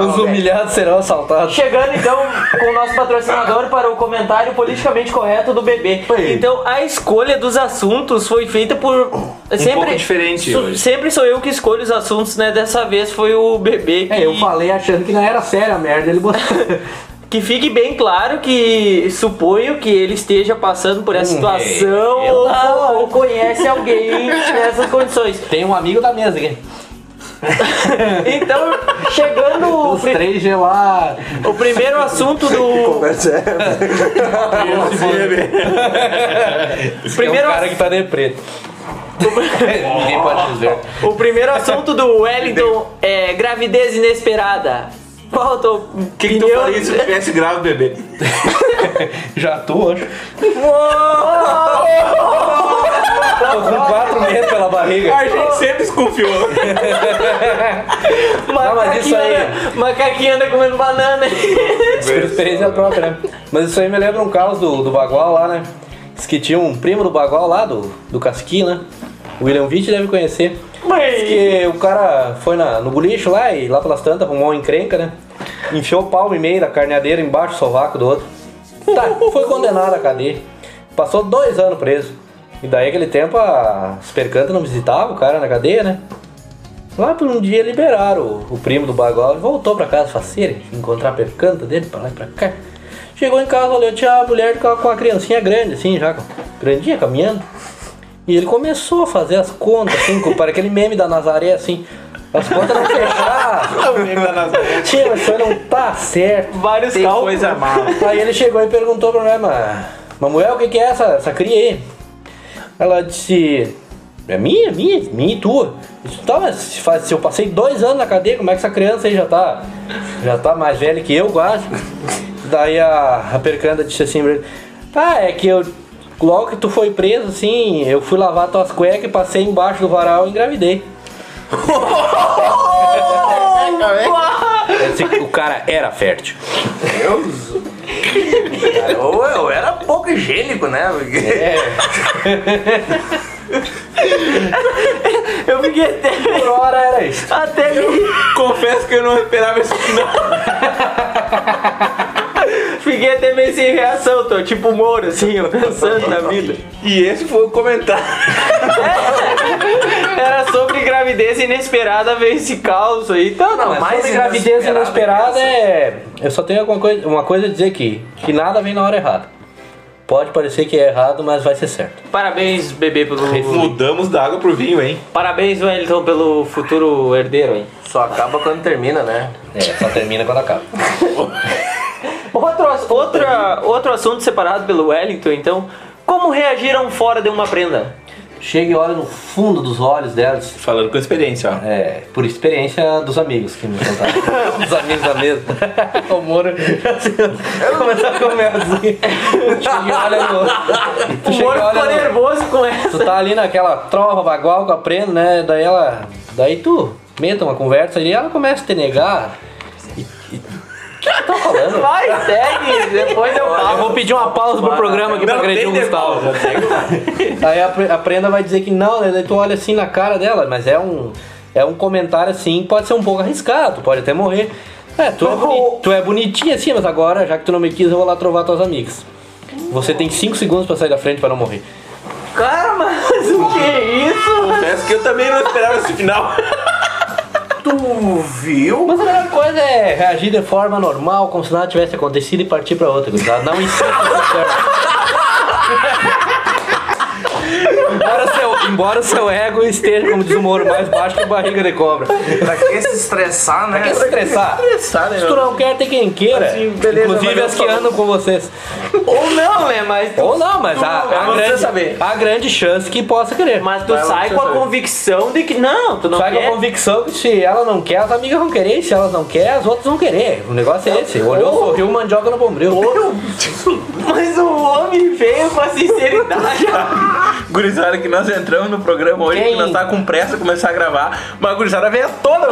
Os humilhados serão assaltados. Chegando então com o nosso patrocinador para o comentário politicamente correto do bebê. Então a escolha dos assuntos foi feita por sempre pouco diferente su- hoje. sempre sou eu que escolho os assuntos, né? Dessa vez foi o bebê que É, eu falei achando que não era séria a merda. Ele botou. Que fique bem claro que suponho que ele esteja passando por essa Hum, situação eu ou, não. ou conhece alguém nessas condições. Tem um amigo da mesa aqui. Então, chegando o, Os pri- três gelados. o primeiro assunto do primeiro é um cara que tá de preto. Ninguém pode dizer. O primeiro assunto do Wellington é gravidez inesperada. Qual a tua O que, que tu faria se tu tivesse grave bebê? Já tô, acho. Tô com quatro meses pela barriga. A gente sempre desconfiou. Não, mas isso aí- Macaquinho, macaquinho anda comendo banana. Por experiência própria, né? Mas isso aí me lembra um caos do, do Bagual lá, né? Diz que tinha um primo do Bagual lá, do, do Casqui, né? O William Witt deve conhecer. Diz que o cara foi na, no bolicho lá e lá pelas tantas arrumou uma encrenca, né? Enfiou o palmo e meio da carneadeira embaixo do sovaco do outro. Tá, foi condenado à cadeia. Passou dois anos preso. E daí aquele tempo as percantas não visitavam o cara na cadeia, né? Lá por um dia liberaram o, o primo do Bagual e voltou pra casa faceiro, encontrar a percanta dele pra lá e pra cá. Chegou em casa, olhou, tinha a mulher com a, com a criancinha grande, assim, já, grandinha, caminhando. E ele começou a fazer as contas, assim, para aquele meme da Nazaré, assim. As contas não fecharam. Tinha, mas isso aí não tá certo. Vários Tem cálculos. coisa má. Aí ele chegou e perguntou pra mas Mamuel, o que, que é essa, essa cria aí? Ela disse, é minha, minha, minha e tua. Disse, tá, mas se, faz- se eu passei dois anos na cadeia, como é que essa criança aí já tá, já tá mais velha que eu quase? Daí a, a percanda disse assim pra ele, ah, é que eu, logo que tu foi preso, assim, eu fui lavar tuas cuecas e passei embaixo do varal e engravidei. Esse- o cara era fértil. Ou eu era pouco higiênico, né? Porque É. Eu fiquei até, Por hora era isso. até me- Confesso que eu não esperava isso não. fiquei até meio sem reação, tô tipo Moro, assim, ó, pensando na vida. E esse foi o comentário. Era sobre gravidez inesperada, veio esse caos aí. Então, não, Mas mais sobre gravidez inesperada é. Eu só tenho alguma coisa, uma coisa a dizer aqui: que nada vem na hora errada. Pode parecer que é errado, mas vai ser certo. Parabéns, bebê, pelo. Mudamos da água pro vinho, hein? Parabéns, Wellington, pelo futuro herdeiro, hein? só acaba quando termina, né? É, só termina quando acaba. Outro outra, outro assunto separado pelo Wellington, então. Como reagiram fora de uma prenda? Chega e olha no fundo dos olhos delas. Falando com experiência, ó. É, por experiência dos amigos que me contaram. Os amigos da mesa. o Moro assim, começar a comer assim. Chega e olha no. Tu O Moro ficou no, nervoso com essa. Tu tá ali naquela trova bagual com a prenda, né? Daí ela. Daí tu meta uma conversa e ela começa a te negar. Tá falando? Vai, segue, depois eu Eu falo. vou pedir uma pausa pro programa aqui pra agredir o Gustavo. Aí a, a prenda vai dizer que não, né? Daí tu olha assim na cara dela, mas é um, é um comentário assim, pode ser um pouco arriscado, tu pode até morrer. É, tu é, boni- tu é bonitinha assim, mas agora, já que tu não me quis, eu vou lá trovar tuas amigas. Você tem 5 segundos pra sair da frente pra não morrer. Cara, mas o que é isso? Confesso que eu também não esperava esse final. Tu viu? Mas a melhor coisa é reagir de forma normal, como se nada tivesse acontecido e partir pra outra, gurizada. Não insista embora, o seu, embora o seu ego esteja, como diz o Moro, mais baixo que barriga de cobra. Pra que se estressar, né? Quer se estressar? Se tu não quer, tem quem queira. Assim, beleza, Inclusive as que andam com vocês. Ou não, né? Mas tu, Ou não, mas há, é há você grande, saber. há grande chance que possa querer. mas tu sai pra com a saber. convicção de que não, tu não Sai com a quer. convicção que se ela não quer, as amigas vão querer. E se elas não querem, as outras vão querer. O negócio é esse. Olhou, sorriu, mandioca no bombril. Mas o homem veio com a sinceridade. Gurizada que nós entramos no programa hoje, Quem? que nós tá com pressa de começar a gravar, mas a gurizada veio toda.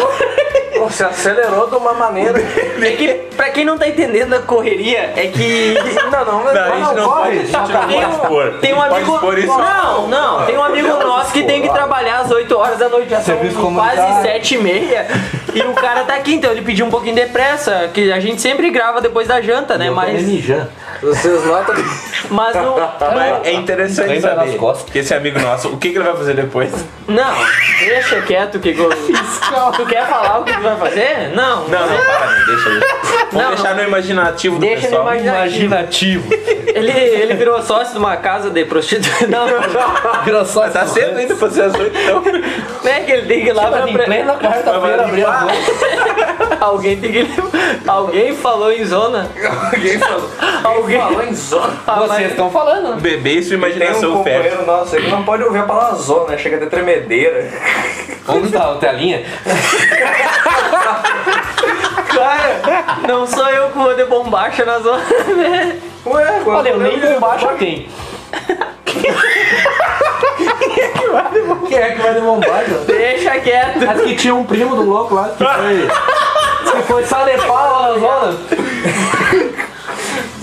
Se acelerou de uma maneira. É que, pra quem não tá entendendo a correria, é que. Não, não, não, Não, a gente não pode, a gente não Tem pode expor. um, tem um Pode amigo. expor isso. Não, não, tem um amigo nosso que tem que trabalhar às 8 horas da noite, já são Serviço quase comunitário. 7 e meia. E o cara tá aqui, então ele pediu um pouquinho de pressa, que a gente sempre grava depois da janta, né? Mas. Vocês notam que Mas no. Mas é interessante Lembra nas saber costas. que esse amigo nosso, o que, que ele vai fazer depois? Não, deixa quieto que. Tu quer falar o que tu vai fazer? Não, Não, não, para, deixa aí. Vamos Não, deixar não. no imaginativo do Deixa no pessoal. imaginativo. Imaginativo. Ele, ele virou sócio de uma casa de prostituição. Não, não. Virou só Tá cedo ainda pra ser as oito, então. Não é que ele tem que ir lá pra. Em plena quarta-feira abriu a boca. Alguém tem que. Alguém falou em zona. alguém falou. Alguém Falou em zona. Ah, Vocês estão falando, né? Bebê e sua Tem um imaginação fértil. companheiro nosso aí que não pode ouvir a palavra zona, né? Chega ter tremedeira. Onde está a telinha? Cara, não sou eu que vou de bombacha na zona, né? Ué, Olha, eu nem bombacha tem. Quem é que vai de bombacha? Deixa quieto. Acho que tinha um primo do louco lá que foi. Que foi salepar lá na zona.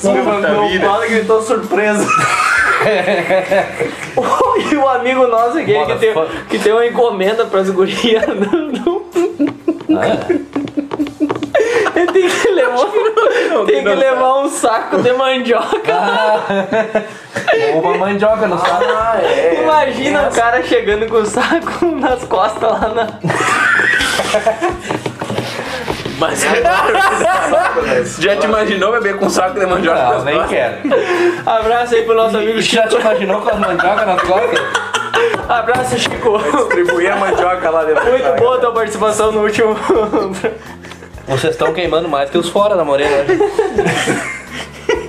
Meu vida. pai gritou surpresa. E o amigo nosso aqui que tem, que tem uma encomenda pras gurias. Não, não. Ele tem que levar, tem que levar um saco de mandioca. Uma mandioca no saco. Ah, é. Imagina o cara chegando com o saco nas costas lá na. Mas já te imaginou beber com saco de mandioca Não, nem costas? quero. Abraço aí pro nosso amigo Chico. Já te imaginou com as mandiocas nas costas? Abraço, Chico. Distribuir a mandioca lá dentro. Muito boa a tua participação no último. Vocês estão queimando mais que os fora da morena. né?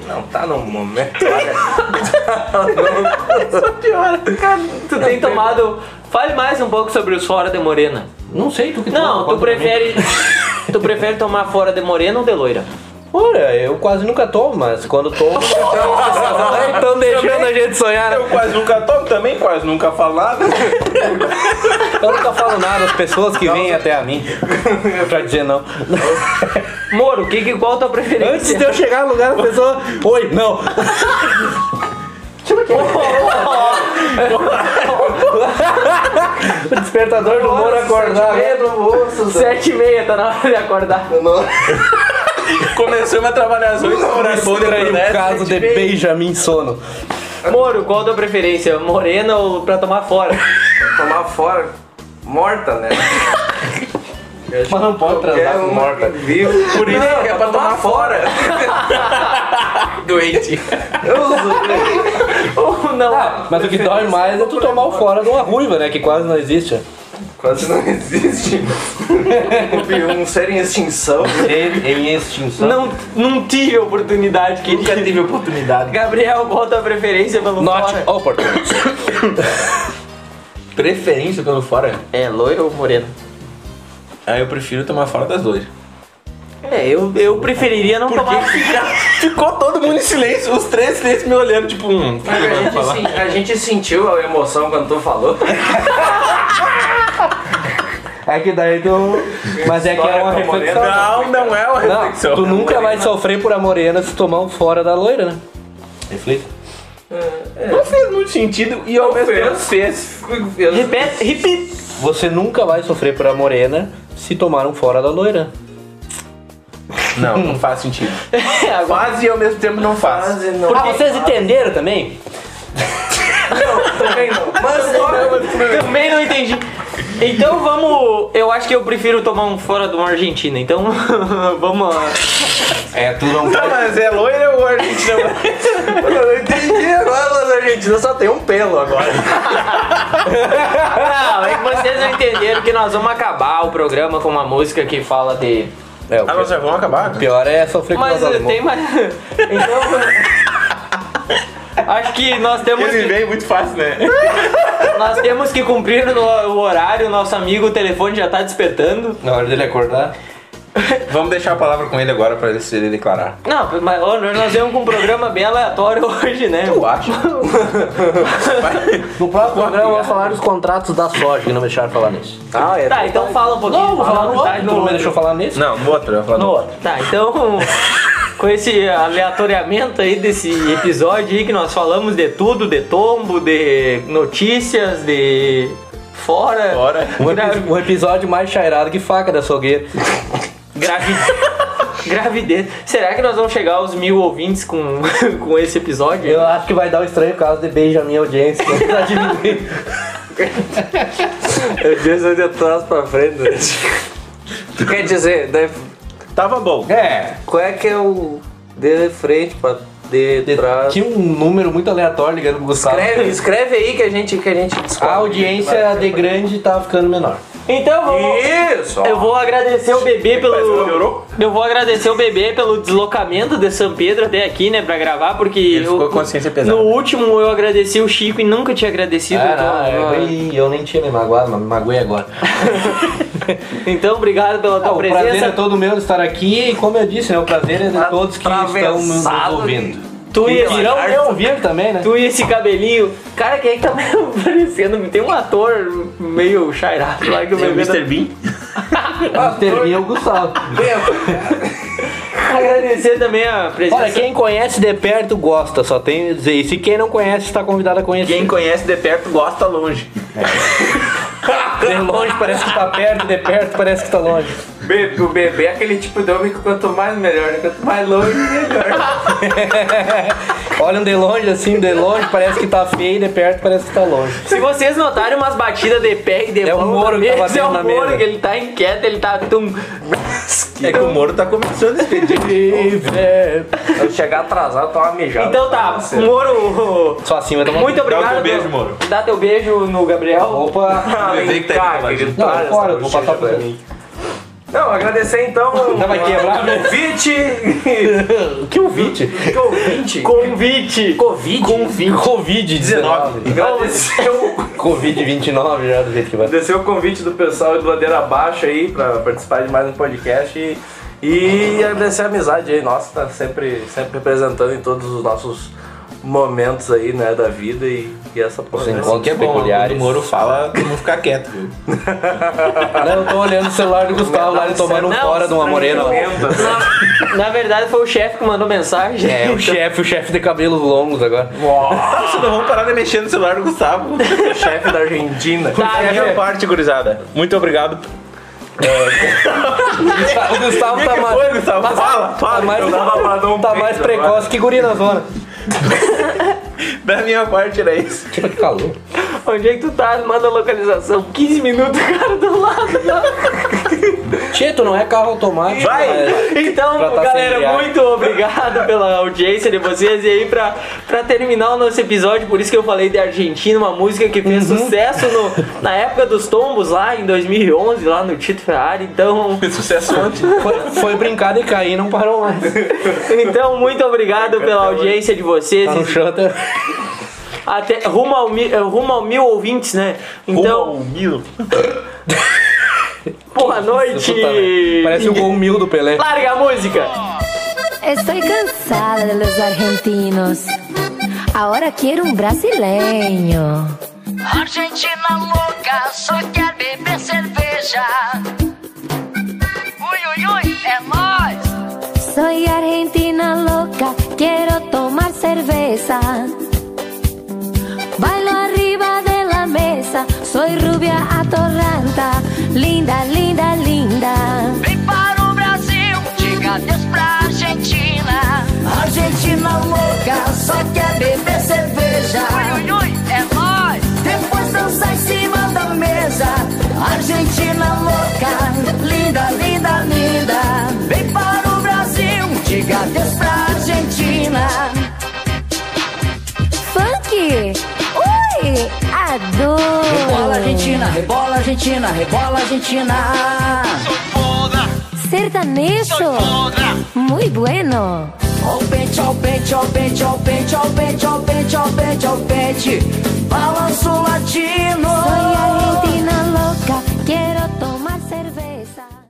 Não tá no momento. Olha. Pior, cara, tu tem tomado. Fale mais um pouco sobre os fora de morena. Não sei, tu que Não, tu prefere. Tu prefere tomar fora de morena ou de loira? Olha, eu quase nunca tomo, mas quando tomo. Estão deixando a gente sonhar. né? Eu quase nunca tomo também, quase nunca falo nada. Eu nunca falo nada das pessoas que vêm até a mim pra dizer não. Moro, que, que, qual a tua preferência? Antes de eu chegar no lugar, a pessoa. Oi, não. Despertador do Moro acordar. né? Pedro, moço. Sete e meia, tá na hora de acordar. Começamos a trabalhar às oito horas Estranho dessa. caso de Benjamin Sono. Moro, qual a tua preferência? Morena ou pra tomar fora? Tomar fora. Morta, né? Mas não pode transar com uma morta. Vivo. Por isso que é pra tomar fora. Doente. ou não? Mas o que dói mais é tu tomar o fora de uma ruiva, né? Que quase não existe. quase não existe. um ser em extinção. Ele em extinção. Não, não tive oportunidade, querido. Nunca tive oportunidade. Gabriel, qual a tua preferência pelo Not fora? opportunity. Preferência pelo fora? É, loiro ou moreno? Ah, eu prefiro tomar fora das duas. É, eu, eu preferiria não tomar. Ficou todo mundo em silêncio, os três silêncio me olhando, tipo, um. A gente, sen- a gente sentiu a emoção quando tu falou. É que daí tu. Mas é que é uma reflexão. Não, não é uma Não, reflexão. tu nunca vai sofrer por a morena se tomar um fora da loira, né? Reflita. Não fez muito sentido e ao Não mesmo fez. tempo fez. Eu- Repete, repite. Você nunca vai sofrer por a morena se tomar um fora da loira. Não, não faz sentido. Agora, Faz e ao mesmo tempo não faz. Quase não. Ah, vocês entenderam também? Também não. Mas também não entendi. Então vamos. Eu acho que eu prefiro tomar um fora de uma Argentina. Então vamos lá. É, tu não Tá, mas é loira ou argentina? eu não entendi agora, mas a Argentina só tem um pelo agora. Não, é que vocês não entenderam que nós vamos acabar o programa com uma música que fala de. É, o Ah, nós já vamos acabar? pior- pior é sofrer com Mas os eh, tem mais. Então. Acho que nós temos Ele que, muito fácil, né? nós temos que cumprir o o horário. Nosso amigo, o telefone já tá despertando. Na hora dele acordar. Vamos deixar a palavra com ele agora pra ele se declarar. Não, mas ó, nós vemos com um programa bem aleatório hoje, né? Eu acho. No próximo programa vamos falar dos contratos da soja, que não me deixaram falar nisso. Ah, é. Tá, então fala um pouquinho. Não, vou falar no tá, outro. Tu não me deixou falar nesse? Não, no outro, eu vou falar No no outro. Tá, então, com esse aleatoriamento aí desse episódio aí que nós falamos de tudo, de tombo, de notícias, de fora, Fora. Um, um episódio mais chairado que faca da açougueira. Gravi- gravidez. Será que nós vamos chegar aos mil ouvintes com, com esse episódio? Eu acho que vai dar um estranho caso de beijo a minha audiência. Tá. Eu disse de trás pra frente. né? Quer dizer, daí, Tava bom. é, qual é que é o de frente pra de de- trás? tinha um número muito aleatório ligando pro Gustavo. Escreve, escreve aí que a gente, que a gente descobre. A audiência de grande tá ficando menor. Então vamos. Isso! Eu vou agradecer o bebê pelo. Eu vou agradecer o bebê pelo deslocamento de São Pedro até aqui, né, pra gravar, porque. Ele ficou eu- com consciência pesada. No último eu agradeci o Chico e nunca tinha agradecido. Ah, então, não, eu, Ih, eu nem tinha me magoado, mas me magoei agora. então, obrigado pela tua Ah, o prazer presença. é todo meu de estar aqui e como eu disse, né, o prazer é de todos que estão nos ouvindo. Tu e, esse, irão ouvir também, né? tu e esse cabelinho. Cara, quem é que tá parecendo? Tem um ator meio chairado lá que o Tem o Mr. Bean. Terminha é o Gustavo. Agradecer também a presença. Olha, quem conhece de perto gosta, só tenho a dizer isso. E quem não conhece está convidado a conhecer. Quem conhece de perto gosta longe. De longe parece que tá perto, de perto parece que tá longe. Be- o bebê é aquele tipo de homem que quanto mais melhor, né? Quanto mais longe, melhor. Olham de longe assim, de longe parece que tá feio, de perto parece que tá longe. Se vocês notarem umas batidas de pé e de É o mão Moro que tá mesa, é batendo o na Moro mesa. que ele tá inquieto, ele tá tum. É que o Moro tá começando a expediente. Eu chegar atrasado, toma mijada. Então tá, Moro. Só assim vai tomar Muito Dá obrigado. teu beijo, Moro. Dá teu beijo no Gabriel. Opa! Ah, vem que tá cá, querido. Não, fora, vou passar pra mim. Não, agradecer então. Vai quebrar, né? Convite. Que ouvinte? Convite. Convite. Covid. Covid-19. Agradecer o, Covid-29 já do jeito que vai. agradecer o convite do pessoal do Ladeira Abaixo aí pra participar de mais um podcast. E, e agradecer a amizade aí, nossa, tá sempre, sempre representando em todos os nossos momentos aí, né, da vida e, e essa porra. encontros Que é bom, peculiares. o Moro fala, todo mundo fica quieto, viu? Não, eu tô olhando o celular do Gustavo lá, ele tomando um Não, fora de uma morena. Na, na verdade foi o chefe que mandou mensagem. É, o chefe, o chefe de cabelos longos agora. Vocês não vão parar de mexer no celular do Gustavo. chefe da Argentina. Tá, É a minha parte, gurizada. Muito obrigado. O Gustavo O tá que mais. foi, Gustavo? Fala, Tá fala. mais, pra um tá mais agora. precoce que guri na zona. Da minha parte era isso. Tipo, que calor. Onde é que tu tá? Manda a localização. 15 minutos, cara, do lado. Tu não é carro automático. Vai! mas- Então, tá galera, muito obrigado pela audiência de vocês. E aí, pra, pra terminar o nosso episódio, por isso que eu falei de Argentina, uma música que fez Uhum. sucesso no- na época dos tombos, lá em 2011, lá no Tito Ferrari. Então, Sucesso ontem. Foi, foi brincar e cair, não parou mais. então muito obrigado pela audiência de vocês. Tá no até. Rumo, ao, mi- eh, rumo ao mil ouvintes, né? Então, Mil. boa noite. Parece o gol mil do Pelé. Larga a música. Estoy cansada de los argentinos. Ahora quiero un brasileño. Argentina louca, só quer beber cerveja. Ui, ui, ui, é nóis. Soy argentina loca, quiero tomar cerveza. Bailo arriba de la mesa, soy rubia atorranta, linda, linda, linda. Vem para o Brasil, diga adeus pra Argentina. Argentina louca, só quer beber cerveja. Ui, ui, ui, é nóis. Depois dançar em cima da mesa. Argentina louca, linda, linda, linda. Vem para o Brasil, diga adeus pra Rebola Argentina, rebola Argentina, rebola Argentina. Sertanejo. Muy bueno. Ó o pente, ó o pente, ó o pente, ó o pente, ó o pente, ó o pente, ó o pente, ó o pente. Balanço latino. Soy argentina louca, quero tomar.